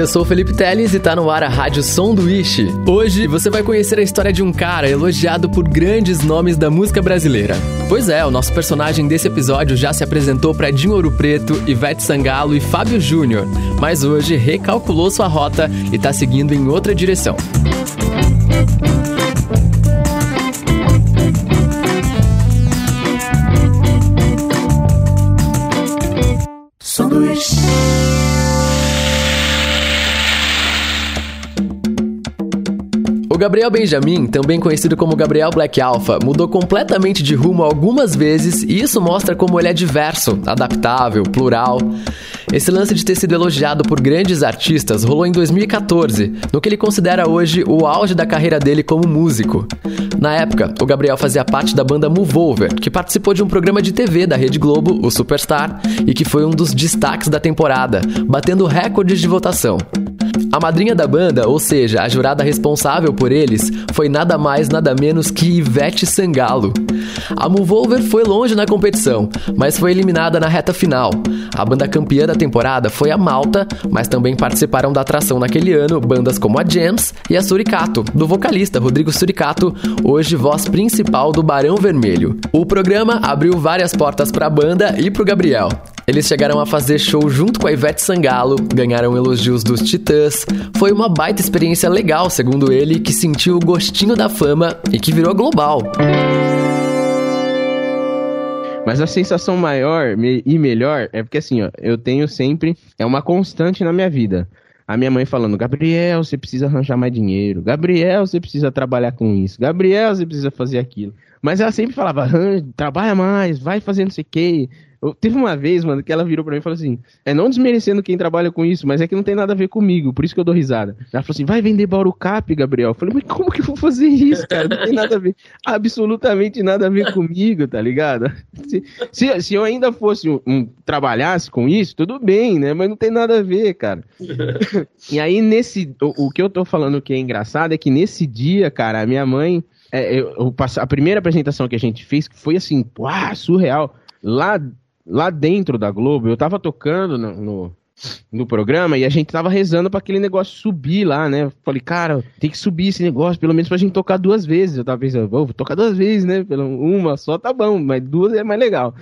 eu sou o Felipe Teles e tá no ar a Rádio Sanduíche. Hoje você vai conhecer a história de um cara elogiado por grandes nomes da música brasileira. Pois é, o nosso personagem desse episódio já se apresentou para Dinho Ouro Preto, Ivete Sangalo e Fábio Júnior, mas hoje recalculou sua rota e tá seguindo em outra direção. Gabriel Benjamin, também conhecido como Gabriel Black Alpha, mudou completamente de rumo algumas vezes e isso mostra como ele é diverso, adaptável, plural. Esse lance de ter sido elogiado por grandes artistas rolou em 2014, no que ele considera hoje o auge da carreira dele como músico. Na época, o Gabriel fazia parte da banda Moveover, que participou de um programa de TV da Rede Globo, o Superstar, e que foi um dos destaques da temporada, batendo recordes de votação. A madrinha da banda, ou seja, a jurada responsável por eles, foi nada mais nada menos que Ivete Sangalo. A Movolver foi longe na competição, mas foi eliminada na reta final. A banda campeã da temporada foi a Malta, mas também participaram da atração naquele ano bandas como a Jams e a Suricato, do vocalista Rodrigo Suricato, hoje voz principal do Barão Vermelho. O programa abriu várias portas para a banda e para o Gabriel. Eles chegaram a fazer show junto com a Ivete Sangalo, ganharam elogios dos Titãs. Foi uma baita experiência legal, segundo ele, que sentiu o gostinho da fama e que virou global. Mas a sensação maior e melhor é porque assim, ó, eu tenho sempre. É uma constante na minha vida. A minha mãe falando, Gabriel, você precisa arranjar mais dinheiro. Gabriel, você precisa trabalhar com isso. Gabriel, você precisa fazer aquilo. Mas ela sempre falava, trabalha mais, vai fazendo não sei o quê, eu, teve uma vez, mano, que ela virou pra mim e falou assim: é não desmerecendo quem trabalha com isso, mas é que não tem nada a ver comigo, por isso que eu dou risada. Ela falou assim: vai vender Baurucap, Gabriel. Eu falei, mas como que eu vou fazer isso, cara? Não tem nada a ver, absolutamente nada a ver comigo, tá ligado? Se, se, se eu ainda fosse um, um, trabalhasse com isso, tudo bem, né? Mas não tem nada a ver, cara. e aí, nesse. O, o que eu tô falando que é engraçado é que nesse dia, cara, a minha mãe. É, eu, eu, a primeira apresentação que a gente fez foi assim, uau, surreal. Lá lá dentro da Globo, eu tava tocando no, no, no programa e a gente tava rezando para aquele negócio subir lá, né? falei, cara, tem que subir esse negócio, pelo menos pra gente tocar duas vezes. Eu tava pensando, vou tocar duas vezes, né? Uma só tá bom, mas duas é mais legal.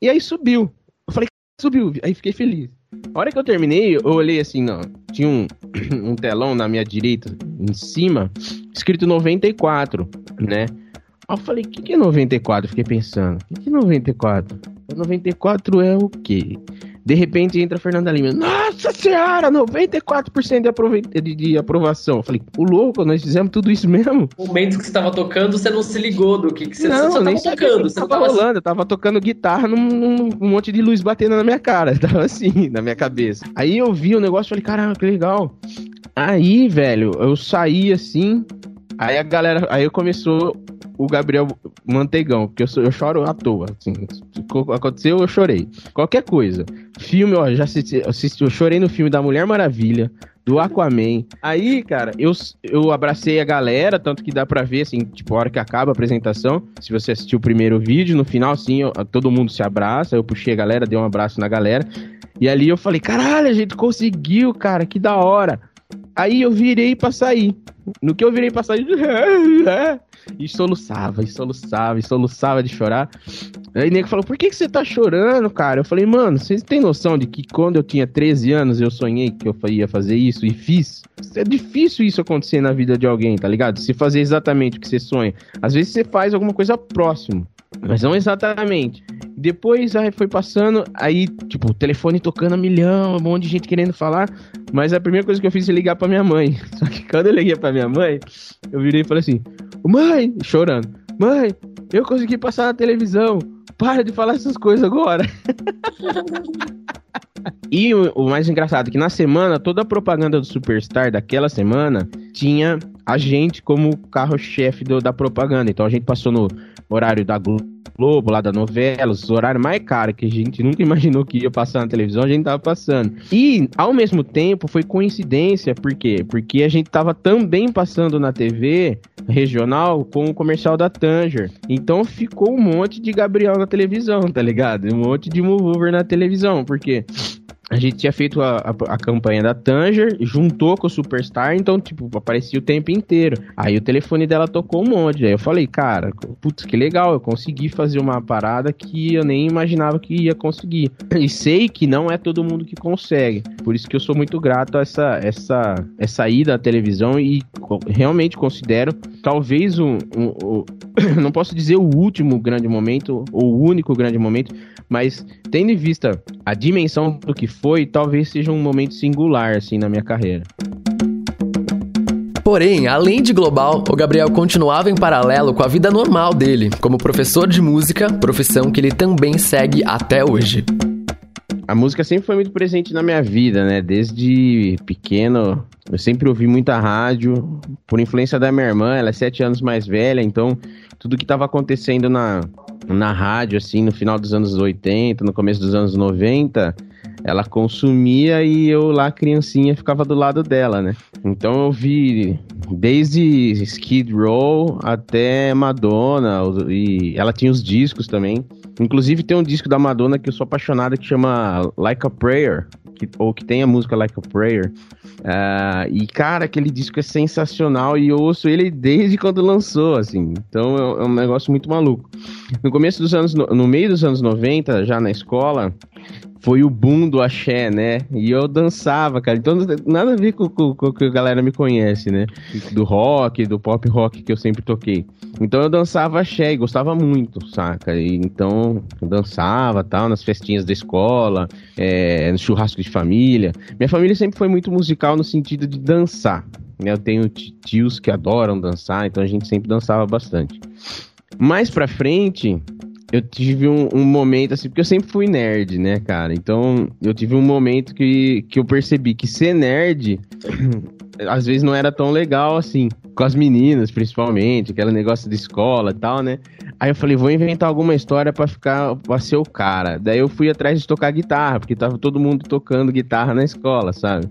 E aí subiu. Eu falei, subiu. Aí fiquei feliz. A hora que eu terminei, eu olhei assim, não. Tinha um, um telão na minha direita, em cima, escrito 94, né? Aí eu falei, o que, que é 94? Fiquei pensando, o que, que é 94? 94 é o quê? De repente entra a Fernanda Lima. Nossa senhora, 94% de, aprov... de, de aprovação. Eu falei, o louco, nós fizemos tudo isso mesmo. No momento que você estava tocando, você não se ligou do que, que você, não, você nem tocando. Você tava, tava rolando, eu tava tocando guitarra num, num, um monte de luz batendo na minha cara. Tava assim, na minha cabeça. Aí eu vi o negócio e falei, caramba, que legal. Aí, velho, eu saí assim. Aí a galera. Aí começou o Gabriel Manteigão, porque eu, eu choro à toa. Assim, aconteceu, eu chorei. Qualquer coisa. Filme, ó, já assisti, assisti, eu chorei no filme da Mulher Maravilha, do Aquaman. Aí, cara, eu, eu abracei a galera, tanto que dá pra ver, assim, tipo, a hora que acaba a apresentação. Se você assistiu o primeiro vídeo, no final, assim, eu, todo mundo se abraça. Eu puxei a galera, dei um abraço na galera. E ali eu falei, caralho, a gente conseguiu, cara, que da hora. Aí eu virei pra sair. No que eu virei pra sair, e soluçava, e soluçava, e soluçava de chorar. Aí o nego falou: Por que, que você tá chorando, cara? Eu falei: Mano, vocês têm noção de que quando eu tinha 13 anos eu sonhei que eu ia fazer isso e fiz? É difícil isso acontecer na vida de alguém, tá ligado? Se fazer exatamente o que você sonha. Às vezes você faz alguma coisa próximo, mas não exatamente. Depois aí foi passando, aí, tipo, o telefone tocando a milhão, um monte de gente querendo falar. Mas a primeira coisa que eu fiz é ligar pra minha mãe. Só que quando eu liguei pra minha mãe, eu virei e falei assim: Mãe, chorando, mãe, eu consegui passar na televisão. Para de falar essas coisas agora. e o, o, mais engraçado é que na semana, toda a propaganda do Superstar daquela semana tinha a gente como carro-chefe da propaganda. Então a gente passou no horário da Globo, lá da novela, os horários mais caros que a gente nunca imaginou que ia passar na televisão, a gente tava passando. E, ao mesmo tempo, foi coincidência, por quê? Porque a gente tava também passando na TV regional com o comercial da Tanger. Então ficou um monte de Gabriel na televisão, tá ligado? Um monte de Mover na televisão, porque a gente tinha feito a, a, a, campanha da Tanger, juntou com o Superstar, então, tipo, aparecia o tempo inteiro. Aí o telefone dela tocou um monte. Aí eu falei, cara, putz, que legal, eu consegui fazer uma parada que eu nem imaginava que ia conseguir. E sei que não é todo mundo que consegue. Por isso que eu sou muito grato a essa, essa, essa ida à televisão e realmente considero talvez um, um, um não posso dizer o último grande momento, ou o único grande momento, mas tendo em vista a dimensão do que foi, talvez seja um momento singular, assim, na minha carreira. Porém, além de global, o Gabriel continuava em paralelo com a vida normal dele, como professor de música, profissão que ele também segue até hoje. A música sempre foi muito presente na minha vida, né? Desde pequeno, eu sempre ouvi muita rádio, por influência da minha irmã, ela é sete anos mais velha, então tudo que estava acontecendo na, na rádio, assim, no final dos anos 80, no começo dos anos 90, ela consumia e eu lá, criancinha, ficava do lado dela, né? Então eu vi desde Skid Row até Madonna, e ela tinha os discos também. Inclusive tem um disco da Madonna que eu sou apaixonado que chama Like a Prayer, que, ou que tem a música Like a Prayer. Uh, e, cara, aquele disco é sensacional e eu ouço ele desde quando lançou, assim. Então é, é um negócio muito maluco. No começo dos anos, no meio dos anos 90, já na escola, foi o boom do axé, né? E eu dançava, cara. Então, nada a ver com, o que a galera me conhece, né? Do rock, do pop rock que eu sempre toquei. Então, eu dançava axé e gostava muito, saca? E, então, eu dançava tal, nas festinhas da escola, é, no churrasco de família. Minha família sempre foi muito musical no sentido de dançar. Né? Eu tenho tios que adoram dançar, então a gente sempre dançava bastante. Mais pra frente, eu tive um, um, momento, assim, porque eu sempre fui nerd, né, cara? Então, eu tive um momento que, que eu percebi que ser nerd, às vezes não era tão legal assim. Com as meninas, principalmente, aquele negócio de escola e tal, né? Aí eu falei, vou inventar alguma história para ficar, pra ser o cara. Daí eu fui atrás de tocar guitarra, porque tava todo mundo tocando guitarra na escola, sabe?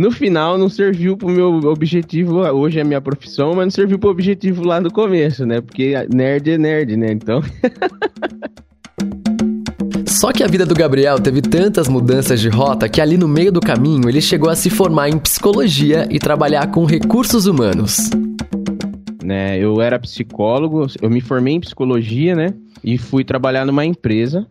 No final, não serviu pro meu objetivo. Hoje é minha profissão, mas não serviu pro objetivo lá no começo, né? Porque nerd é nerd, né? Então. Só que a vida do Gabriel teve tantas mudanças de rota que ali no meio do caminho ele chegou a se formar em psicologia e trabalhar com recursos humanos. Né, eu era psicólogo, eu me formei em psicologia, né? E fui trabalhar numa empresa.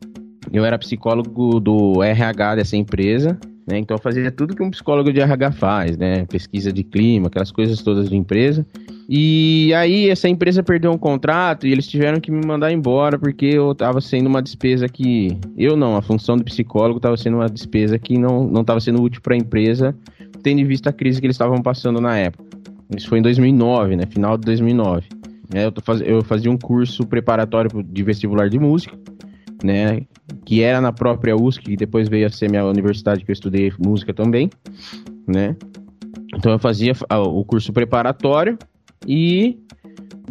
Eu era psicólogo do RH dessa empresa. Né? Então eu fazia tudo que um psicólogo de RH faz, né? Pesquisa de clima, aquelas coisas todas de empresa. E aí essa empresa perdeu um contrato e eles tiveram que me mandar embora porque eu estava sendo uma despesa que eu não, a função do psicólogo estava sendo uma despesa que não não estava sendo útil para a empresa, tendo em vista a crise que eles estavam passando na época. Isso foi em 2009, né? Final de 2009. É, eu, eu fazia um curso preparatório de vestibular de música, né? que era na própria USC, que depois veio a ser minha universidade que eu estudei música também, né? Então eu fazia o curso preparatório e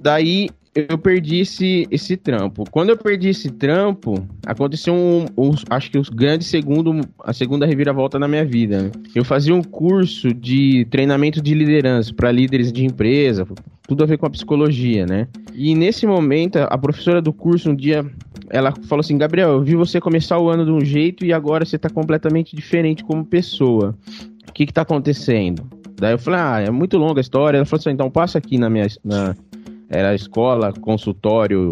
daí eu perdi esse, esse trampo. Quando eu perdi esse trampo, aconteceu um, um acho que o grande segundo, a segunda reviravolta na minha vida. Né? Eu fazia um curso de treinamento de liderança para líderes de empresa, tudo a ver com a psicologia, né? E nesse momento, a professora do curso um dia ela falou assim: Gabriel, eu vi você começar o ano de um jeito e agora você tá completamente diferente como pessoa. O que que tá acontecendo? Daí eu falei: Ah, é muito longa a história. Ela falou assim: então passa aqui na minha. Na... Era escola, consultório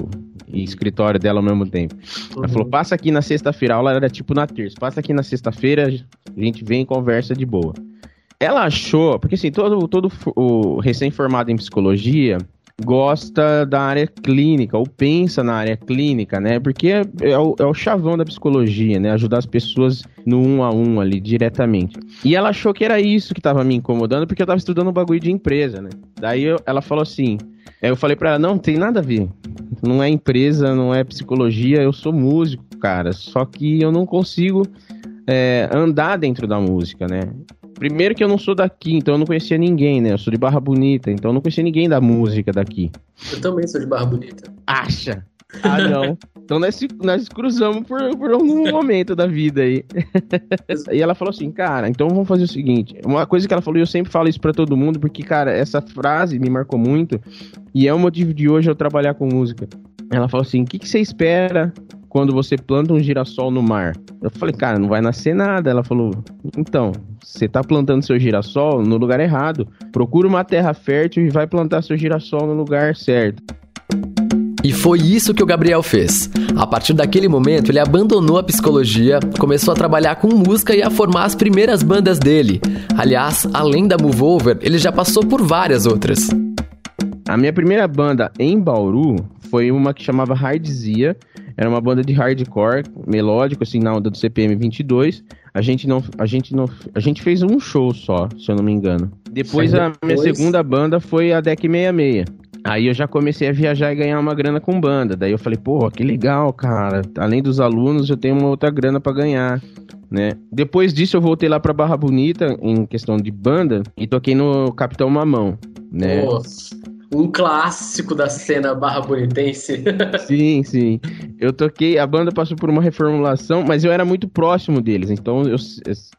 e escritório dela ao mesmo tempo. Uhum. Ela falou: passa aqui na sexta-feira. A aula era tipo na terça. Passa aqui na sexta-feira, a gente vem e conversa de boa. Ela achou, porque assim, todo, todo o recém-formado em psicologia, gosta da área clínica ou pensa na área clínica, né? Porque é, é, o, é, o, chavão da psicologia, né? Ajudar as pessoas no um a um ali diretamente. E ela achou que era isso que tava me incomodando porque eu tava estudando um bagulho de empresa, né? Daí eu, ela falou assim. eu falei para ela: não, tem nada a ver. Não é empresa, não é psicologia, eu sou músico, cara. Só que eu não consigo é, andar dentro da música, né? Primeiro que eu não sou daqui, então eu não conhecia ninguém, né? Eu sou de Barra Bonita, então eu não conhecia ninguém da música daqui. Eu também sou de Barra Bonita. Acha? Ah, não. Então nós, nós cruzamos por, por um momento da vida aí. e ela falou assim, cara, então vamos fazer o seguinte. Uma coisa que ela falou, e eu sempre falo isso para todo mundo, porque, cara, essa frase me marcou muito. E é o motivo de hoje eu trabalhar com música. Ela falou assim: o que, que você espera quando você planta um girassol no mar? Eu falei, cara, não vai nascer nada. Ela falou, então, você tá plantando seu girassol no lugar errado. Procura uma terra fértil e vai plantar seu girassol no lugar certo. E foi isso que o Gabriel fez. A partir daquele momento, ele abandonou a psicologia, começou a trabalhar com música e a formar as primeiras bandas dele. Aliás, além da Move Over, ele já passou por várias outras. A minha primeira banda em Bauru foi uma que chamava Hardzia. Era uma banda de hardcore melódico, assim, na onda do CPM 22. A gente não, a gente não, a gente fez um show só, se eu não me engano. Depois a minha segunda banda foi a Deck 66. Aí eu já comecei a viajar e ganhar uma grana com banda. Daí eu falei, pô, que legal, cara. Além dos alunos, eu tenho uma outra grana para ganhar. Né? Depois disso eu voltei lá para Barra Bonita em questão de banda e toquei no Capitão Mamão, né? Nossa um clássico da cena barra bonitense. sim, sim. Eu toquei, a banda passou por uma reformulação, mas eu era muito próximo deles. Então, eu,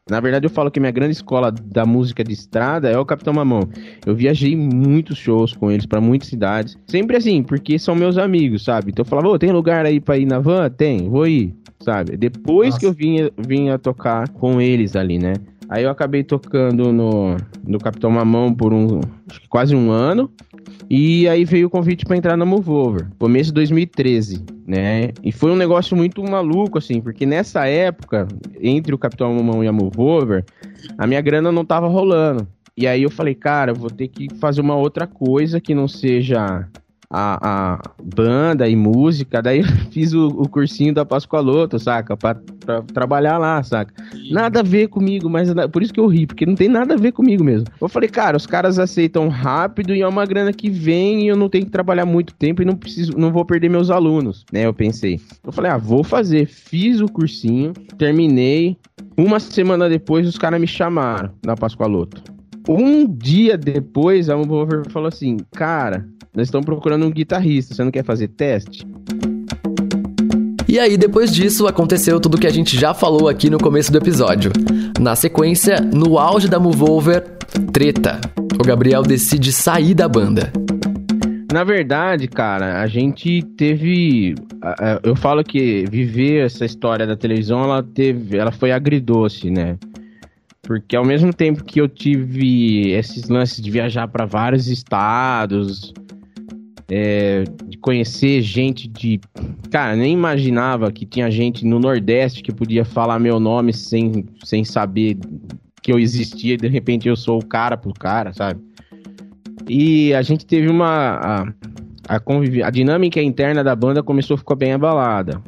na verdade, eu falo que minha grande escola da música de estrada é o Capitão Mamão. Eu viajei muitos shows com eles para muitas cidades. Sempre assim, porque são meus amigos, sabe? Então eu falava, ô, tem lugar aí pra ir na van? Tem, vou ir, sabe? Depois Nossa. que eu vinha, vinha tocar com eles ali, né? Aí eu acabei tocando no, no Capitão Mamão por um quase um ano. E aí veio o convite para entrar na Move Over, começo de 2013, né? E foi um negócio muito maluco, assim, porque nessa época, entre o Capitão Mamão e a Move Over, a minha grana não tava rolando. E aí eu falei, cara, vou ter que fazer uma outra coisa que não seja a, a banda e música, daí eu fiz o, o cursinho da Pascoaloto, saca? Pra, pra, trabalhar lá, saca? Nada a ver comigo, mas por isso que eu ri, porque não tem nada a ver comigo mesmo. Eu falei, cara, os caras aceitam rápido e é uma grana que vem e eu não tenho que trabalhar muito tempo e não preciso, não vou perder meus alunos, né? Eu pensei. Eu falei, ah, vou fazer. Fiz o cursinho, terminei. Uma semana depois, os caras me chamaram da Pascoaloto. Um dia depois, a Mover falou assim, cara, nós estamos procurando um guitarrista, você não quer fazer teste? E aí, depois disso, aconteceu tudo que a gente já falou aqui no começo do episódio. Na sequência, no auge da Moveover, treta. O Gabriel decide sair da banda. Na verdade, cara, a gente teve. Eu falo que viver essa história da televisão, ela teve. Ela foi agridoce, né? Porque ao mesmo tempo que eu tive esses lances de viajar para vários estados, é, de conhecer gente de. Cara, nem imaginava que tinha gente no Nordeste que podia falar meu nome sem, sem saber que eu existia e de repente eu sou o cara pro cara, sabe? E a gente teve uma. A, a, a dinâmica interna da banda começou a ficar bem abalada.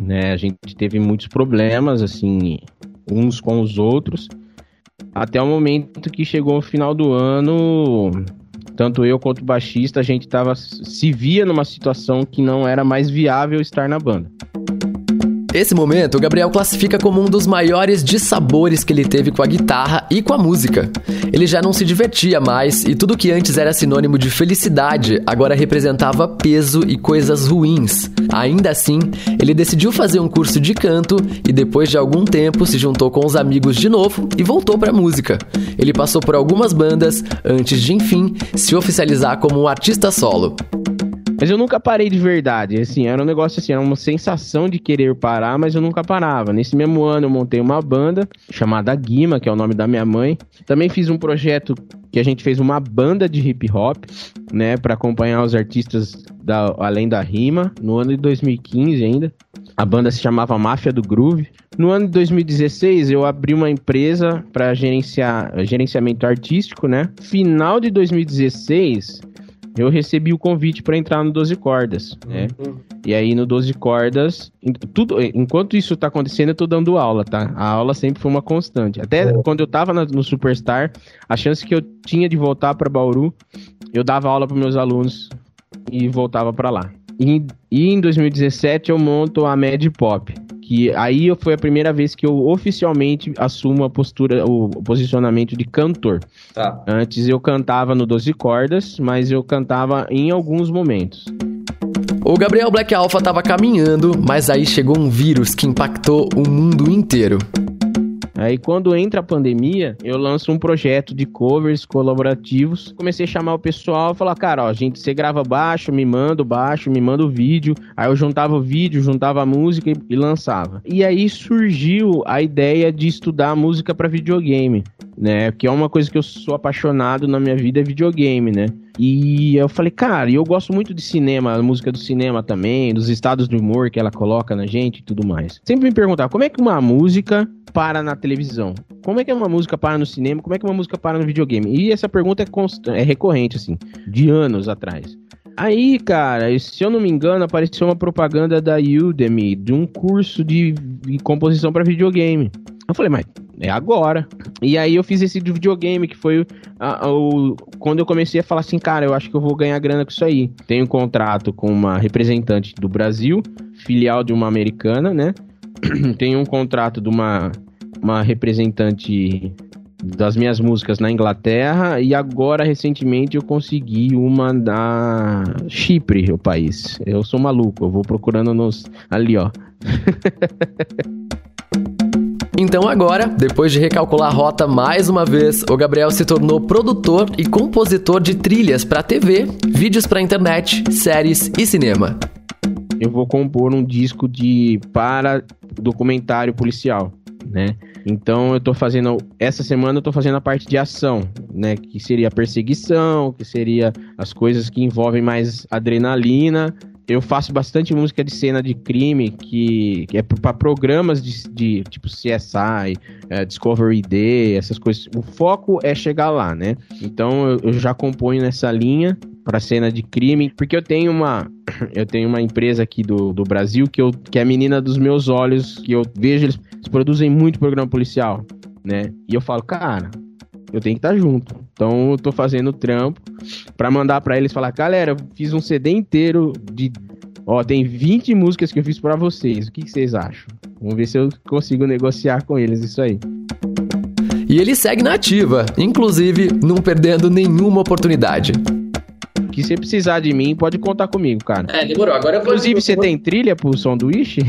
Né? A gente teve muitos problemas, assim, uns com os outros. Até o momento que chegou o final do ano, tanto eu quanto o baixista, a gente tava, se via numa situação que não era mais viável estar na banda. Esse momento, o Gabriel classifica como um dos maiores dissabores que ele teve com a guitarra e com a música. Ele já não se divertia mais e tudo que antes era sinônimo de felicidade agora representava peso e coisas ruins. Ainda assim, ele decidiu fazer um curso de canto e depois de algum tempo se juntou com os amigos de novo e voltou para a música. Ele passou por algumas bandas antes de enfim se oficializar como um artista solo. Mas eu nunca parei de verdade. Assim, era um negócio assim, era uma sensação de querer parar, mas eu nunca parava. Nesse mesmo ano eu montei uma banda chamada Guima, que é o nome da minha mãe. Também fiz um projeto que a gente fez uma banda de hip hop, né, para acompanhar os artistas da Além da Rima, no ano de 2015 ainda. A banda se chamava Máfia do Groove. No ano de 2016, eu abri uma empresa para gerenciar gerenciamento artístico, né? Final de 2016, eu recebi o convite para entrar no 12 cordas, né? Uhum. E aí no 12 cordas, tudo, enquanto isso tá acontecendo, eu tô dando aula, tá? A aula sempre foi uma constante. Até uhum. quando eu tava no Superstar, a chance que eu tinha de voltar para Bauru, eu dava aula para meus alunos e voltava para lá. E, e, em 2017 eu monto a Mad Pop, que aí foi a primeira vez que eu oficialmente assumo a postura, o posicionamento de cantor. Tá. Antes eu cantava no 12 cordas, mas eu cantava em alguns momentos. O Gabriel Black Alpha estava caminhando, mas aí chegou um vírus que impactou o mundo inteiro. Aí quando entra a pandemia, eu lanço um projeto de covers colaborativos. Comecei a chamar o pessoal e falar, cara, ó, gente, você grava baixo, me manda o baixo, me manda o vídeo. Aí eu juntava o vídeo, juntava a música e, e lançava. E aí surgiu a ideia de estudar música para videogame, né? Que é uma coisa que eu sou apaixonado na minha vida é videogame, né? E eu falei, cara, eu gosto muito de cinema, música do cinema também, dos estados de humor que ela coloca na gente e tudo mais. Sempre me perguntava, como é que uma música para na televisão? Como é que uma música para no cinema? Como é que uma música para no videogame? E essa pergunta é, é recorrente, assim, de anos atrás. Aí, cara, se eu não me engano, apareceu uma propaganda da Udemy de um curso de composição para videogame. Eu falei, mas é agora. E aí eu fiz esse videogame, que foi a, a, o, quando eu comecei a falar assim, cara, eu acho que eu vou ganhar grana com isso aí. Tenho um contrato com uma representante do Brasil, filial de uma americana, né? Tenho um contrato de uma, uma representante das minhas músicas na Inglaterra e agora recentemente eu consegui uma da Chipre, o país. Eu sou maluco, eu vou procurando nos ali, ó. Então agora, depois de recalcular a rota mais uma vez, o Gabriel se tornou produtor e compositor de trilhas para TV, vídeos para internet, séries e cinema. Eu vou compor um disco de para documentário policial, né? Então eu tô fazendo essa semana eu tô fazendo a parte de ação, né, que seria perseguição, que seria as coisas que envolvem mais adrenalina eu faço bastante música de cena de crime que, que é para programas de, de, tipo CSI, é, Discovery Day, essas coisas. O foco é chegar lá, né? Então eu, eu já componho nessa linha para cena de crime, porque eu tenho uma eu tenho uma empresa aqui do, do Brasil que, eu, que é a menina dos meus olhos, que eu vejo eles, eles produzem muito programa policial, né? E eu falo, cara, eu tenho que estar tá junto. Então eu tô fazendo trampo para mandar para eles falar, galera, eu fiz um CD inteiro de ó, tem 20 músicas que eu fiz para vocês. O que, que vocês acham? Vamos ver se eu consigo negociar com eles isso aí. E ele segue na ativa, inclusive não perdendo nenhuma oportunidade. Que se precisar de mim, pode contar comigo, cara. É, demorou. Agora eu vou... Inclusive, você tem trilha pro som do Wish?